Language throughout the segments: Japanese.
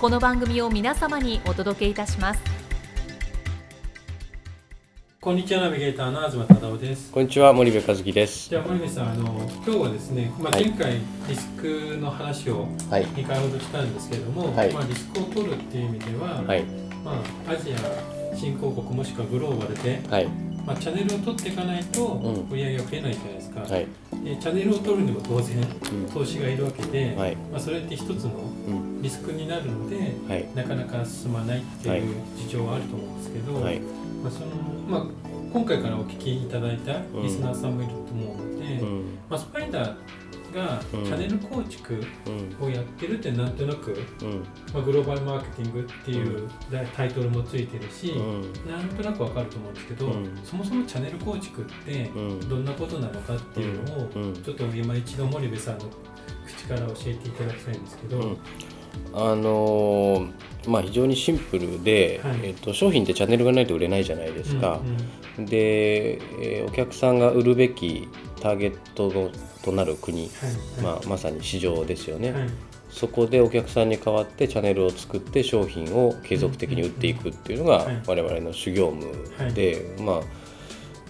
この番組を皆様にお届けいたします。こんにちはナビゲーターの東忠夫です。こんにちは森部和樹です。じゃあ森部さんあの今日はですね、まあ、はい前回リスクの話をはい。2回ほどしたんですけれども、はい。まあ、リスクを取るっていう意味では、はい。まあ、アジア新興国もしくはグローバルで、はい。まあ、チャンネルを取っていかないとん。売り上げが増えないじゃないですか、はい。でチャンネルを取るにも当然うん。投資がいるわけで、はい。まあ、それって一つのうんリスクになるのではい。なかなか進まないっていう事情はあると思うんですけど、はい。まあそのまあ、今回からお聞きいただいたリスナーさんもいると思うので、うん。まあ、スパイダーがチうん。ャンネル構築うん。をやってるってなんとなく、うん。まあ、グローバルマーケティングっていうタイトルもついてるし、うん。なんとなくわかると思うんですけど、うん。そもそもチャンネル構築ってうん。どんなことなのかっていうのを、うん。ちょっと今一度森部さんの口から教えていただきたいんですけど、うんあのーまあ非常にシンプルで、はい。えっと、商品ってチャンネルがないと売れないじゃないですか。うん、うんで、えーお客さんが売るべきターゲットのとなる国、はい。まあ、まさに市場ですよね、はい。そこでお客さんに代わってチャンネルを作って商品を継続的に売っていくっていうのがはい。我々の主業務で、まあ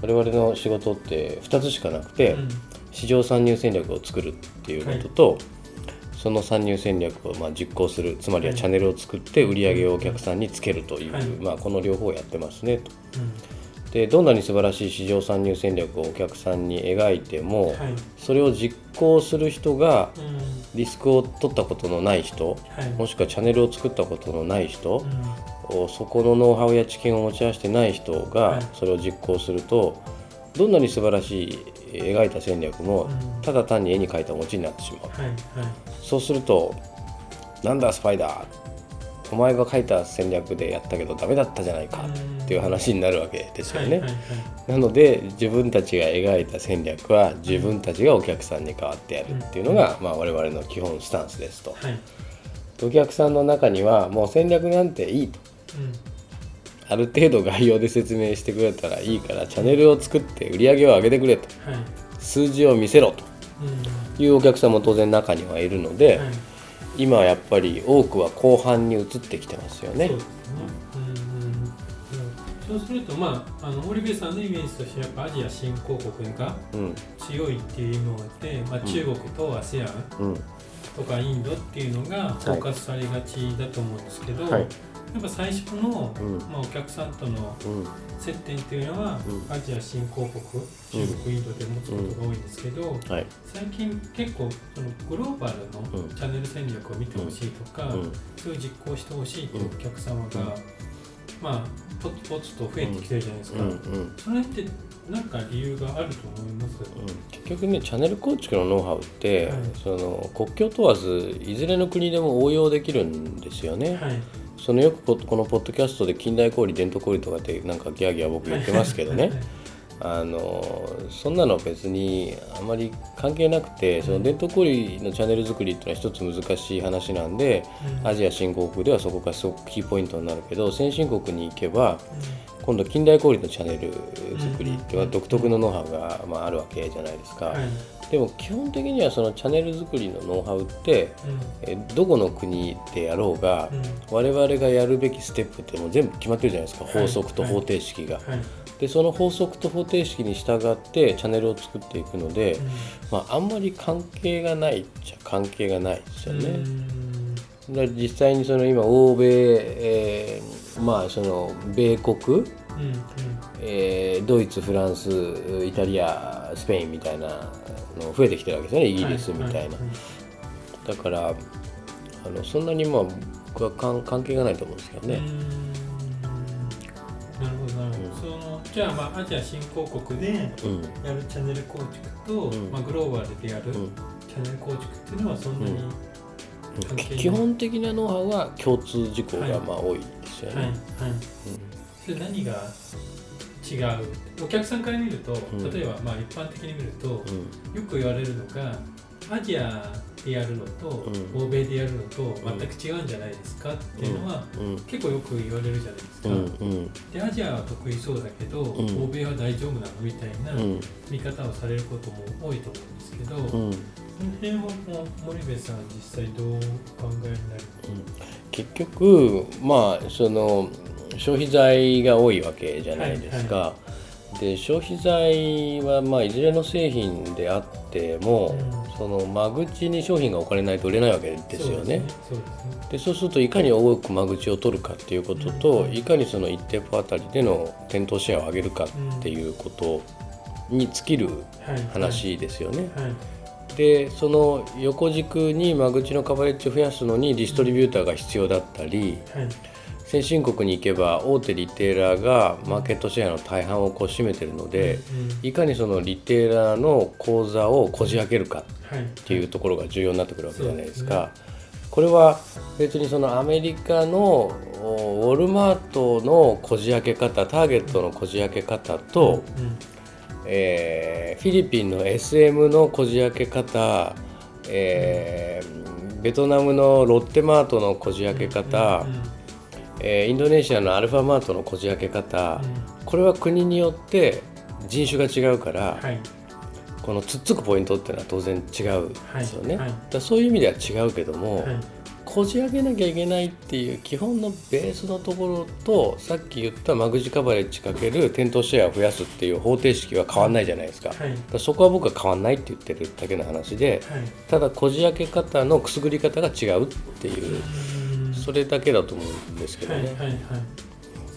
我々の仕事って2つしかなくて、うん。市場参入戦略を作るっていうことと、その参入戦略をまあ実行するつまりはチャンネルを作って売り上げをお客さんにつけるという、はい。まあ、この両方をやってますねと。うん。でどんなに素晴らしい市場参入戦略をお客さんに描いても、はい。それを実行する人がうん。リスクを取ったことのない人はい。もしくはチャンネルを作ったことのない人う、ん。そこのノウハウや知見を持ち合わせてない人はがい。それを実行するとどんなに素晴らしい描いた戦略もうん。ただ単に絵に描いた餅になってしまう。はいはい。そうすると「なんだスパイダーお前が描いた戦略でやったけどダメだったじゃないか」っていう話になるわけですよね。なので自分たちが描いた戦略は自分たちがお客さんに代わってやるっていうのがまあ我々の基本スタンスですと。はい。お客さんの中にはもう戦略なんていいと。うんある程度概要で説明してくれたらいいからチャンネルを作って売り上げを上げてくれと。はい。数字を見せろと。うん。いうお客さんも当然中にはいるので、はい。今はやっぱり多くは後半に移ってきてますよね。そう。でするとまああの森部さんのイメージとしてやっぱアジア新興国がうん。強いっていうので、まあ、中国と ASEAN うん。とかインドっていうのがフォーカスされがちだと思うんですけど、はいやっぱ最初の、うん。まあ、お客さんとのうん。接点っていうのは、うん。アジア新興国中国、インドで持つことが多いんですけど、はい。最近結構そのグローバルのうん。チャンネル戦略を見てほしいとか、うん。そういう実行してほしいというお客様が、うん。まあポツポツと増えてきてるじゃないですか、うん。うん。それって何か理由があると思います、結局ねチャンネル構築のノウハウって、はい。その国境問わずいずれの国でも応用できるんですよね。はいそのよくここのポッドキャストで近代小売伝統小売とかってなんかギャーギャー僕言ってますけどね。あのそんなの別にあまり関係なくてその伝統小売のチャンネル作りっていうのは一つ難しい話なんでうん。アジア新興国ではそこがすごくキーポイントになるけど先進国に行けば今度近代小売のチャンネル作りっていうのは独特のノウハウが、まあ、あるわけじゃないですか、はいでも基本的にはそのチャンネル作りのノウハウってえどこの国でやろうが、うん。うん我々がやるべきステップってもう全部決まってるじゃないですか、はい。法則と方程式が。はい。でその法則と方程式に従ってチャンネルを作っていくので、まあ、あんまり関係がないっちゃ関係がないですよね。うん。だ実際にその今欧米、えーまあその米国、うん。うんえードイツフランスイタリアスペインみたいなの増えてきてるわけですよね。イギリスみたいな、ははだからあのそんなにまあ僕は関関係がないと思うんですけどね、なるほどなるほど、そのじゃあまあアジア新興国でうん。やるチャンネル構築と、うん。まあ、グローバルでやるうん。チャンネル構築っていうのはそんなに、うん関係ない。基本的なノウハウは共通事項がまあ多いですよね、はい。はい。それ何が違う。お客さんから見ると、ん。例えばまあ一般的に見ると、うん。よく言われるのがアジアでやるのと、うん。欧米でやるのと全く違うんじゃないですかっていうのは、うん。結構よく言われるじゃないですか、でアジアは得意そうだけど、ん。欧米は大丈夫なのみたいなうん。見方をされることも多いと思うんですけど、の辺は森部さん。実際どうお考えになる結局まあその消費財が多いわけじゃないですか、で消費財はまあいずれの製品であっても、うん。その間口に商品が置かれないと売れないわけですよね。そうでそうするといかに多く間口を取るかっていうことと、うんいかにその一店舗あたりでの店頭シェアを上げるかっていうことに尽きる話ですよね。はいでその横軸に間口のカバレッジを増やすのにディストリビューターが必要だったりはい。先進国に行けば大手リテーラーがマーケットシェアの大半をこう占めてるのでうんいかにそのリテーラーの口座をこじ開けるかはい。っっていうところが重要になってくるわけじゃないですか。そうこれは別にそのアメリカのおウォルマートのこじ開け方ターゲットのこじ開け方と、うんえーフィリピンの SM のこじ開け方、えーベトナムのロッテマートのこじ開け方、えーインドネシアのアルファマートのこじ開け方、これは国によって人種が違うから、はい。このつっつくポイントっていうのは当然違うんですよね。はい。はい。だそういう意味では違うけども、はいこじ開けなきゃいけないっていう基本のベースのところとさっき言った間口カバレッジかける店頭シェアを増やすっていう方程式は変わんないじゃないですか,、はい。そこは僕は変わんないって言ってるだけの話ではい。ただこじ開け方のくすぐり方が違うっていううん。それだけだと思うんですけどね。はいはいはい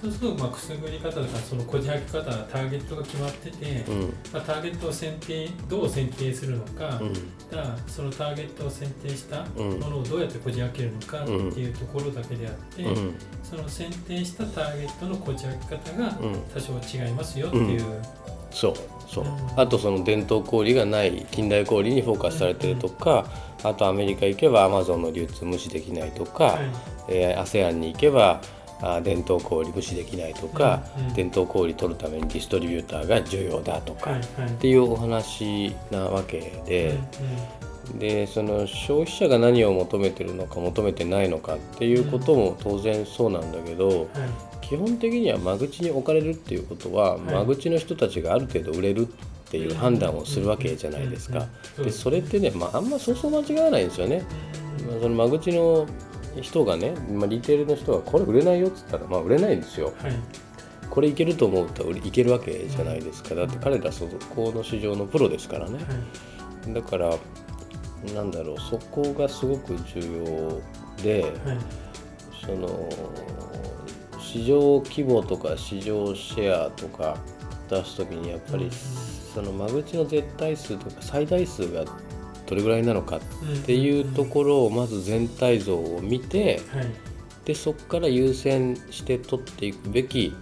そうするとまあくすぐり方とかそのこじ開け方ターゲットが決まってて、うん。まあ、ターゲットを選定どう選定するのか、うん。ただそのターゲットを選定したうんものをどうやってこじ開けるのかっていうところだけであって、うん。その選定したターゲットのこじ開け方がうん。多少違いますよっていう、そうそう。うん。あとその伝統小売がない近代小売にフォーカスされてるとかあとアメリカ行けばアマゾンの流通無視できないとか、はい。えー ASEAN に行けばあ伝統小売無視できないとか、うんうん。伝統小売取るためにディストリビューターが重要だとか、はいはい。っていうお話なわけでうん、でその消費者が何を求めてるのか求めてないのかっていうことも当然そうなんだけど、うんはい。基本的には間口に置かれるっていうことは、い。間口の人たちがある程度売れるっていう判断をするわけじゃないですか。うんでそれってね、まあ、あんまそうそう間違わないんですよね。その間口の人がね、まあ、リテールの人がこれ売れないよっつったらまあ売れないんですよ。はいこれいけると思うと売りいけるわけじゃないですか。だって彼らそこの市場のプロですからね。はいだからなんだろうそこがすごく重要で、はいその市場規模とか市場シェアとか出す時にやっぱりその間口の絶対数とか最大数がどれぐらいなのかっていうところをまず全体像を見てはいでそこから優先して取っていくべき、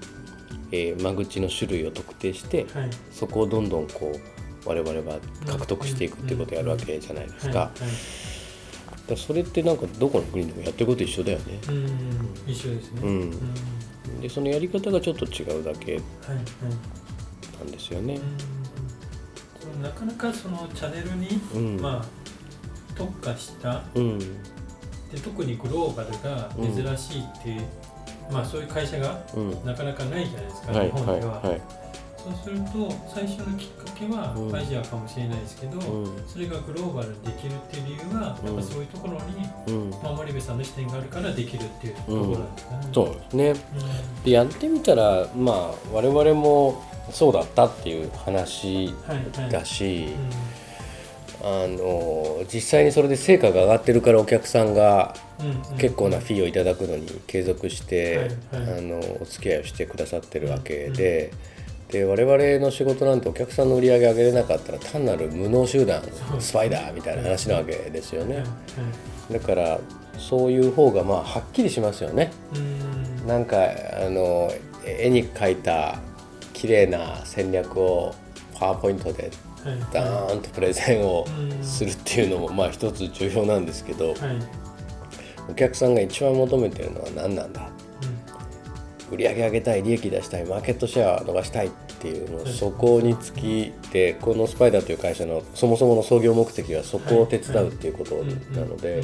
えー間口の種類を特定してはい。そこをどんどんこう我々は獲得していくっていうことをやるわけじゃないですか。だそれってなんかどこの国でもやってること一緒だよね。うん一緒ですね。うん。うん。でそのやり方がちょっと違うだけはいはい。なんですよね。うんなかなかそのチャンネルに、うん。まあ特化したうん。で特にグローバルが珍しいって、まあそういう会社がうん。なかなかないじゃないですか、はい。日本では、はい。はいそうすると最初のきっかけはうん。アジアかもしれないですけど、うん。それがグローバルにできるっていう理由は、うん。やっぱそういうところに、うん。まあ、森部さんの視点があるからできるっていうところなんですかね。そうですね。うんでやってみたらまあ我々もそうだったっていう話だし、うん。あの実際にそれで成果が上がってるからお客さんが結構なフィーをいただくのに継続して、あのお付き合いをしてくださってるわけで。で我々の仕事なんてお客さんの売り上げ上げれなかったら単なる無能集団スパイダーみたいな話なわけですよね。い。だからそういう方がまあはっきりしますよね。うん。なんかあの絵に描いた綺麗な戦略をパワーポイントではい。ダーンとプレゼンをうん。するっていうのもまあ一つ重要なんですけどはい。お客さんが一番求めてるのは何なんだ？売り上げ上げたい利益出したいマーケットシェア伸ばしたいっていうもうはいそこにつきでこのスパイダーという会社のそもそもの創業目的はそこを手伝うっていうことうんなので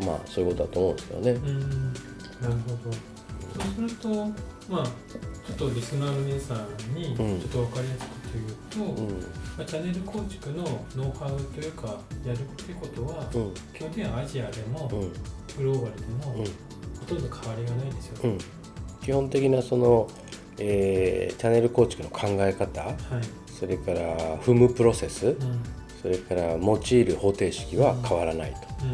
うん。まあそういうことだと思うんですよね。うん。うん。なるほどそうするとまあちょっとリスナーの皆さんにちょうんっと分かりやすく言うと、うん。まあ、チャンネル構築のノウハウというかやるってことは、うん。基本的にはアジアでも、うん。グローバルでも、うん。ほとんど変わりがないですよ。ね。うん基本的なその、えーチャンネル構築の考え方はい。それから踏むプロセスうん。それから用いる方程式は変わらないと。う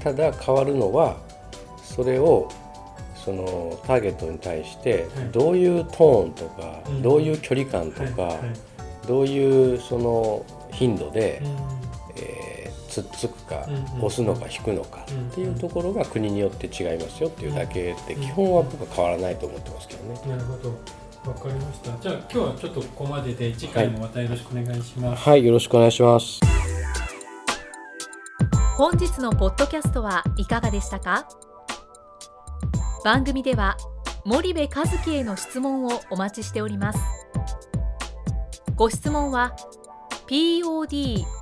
ん。ただ変わるのはそれをそのターゲットに対してはい。どういうトーンとか、うん。どういう距離感とか、どういうその頻度で、うん。えーつっつくか、うんうん押すのか引くのかうんっていうところが国によって違いますよっていうだけで、うん基本は僕は変わらないと思ってますけどね。なるほど。わかりました。じゃあ今日はちょっとここまでで次回もまたよろしくお願いします。はい、よろしくお願いします。本日のポッドキャストはいかがでしたか？番組では森部一樹への質問をお待ちしておりますご質問は podcast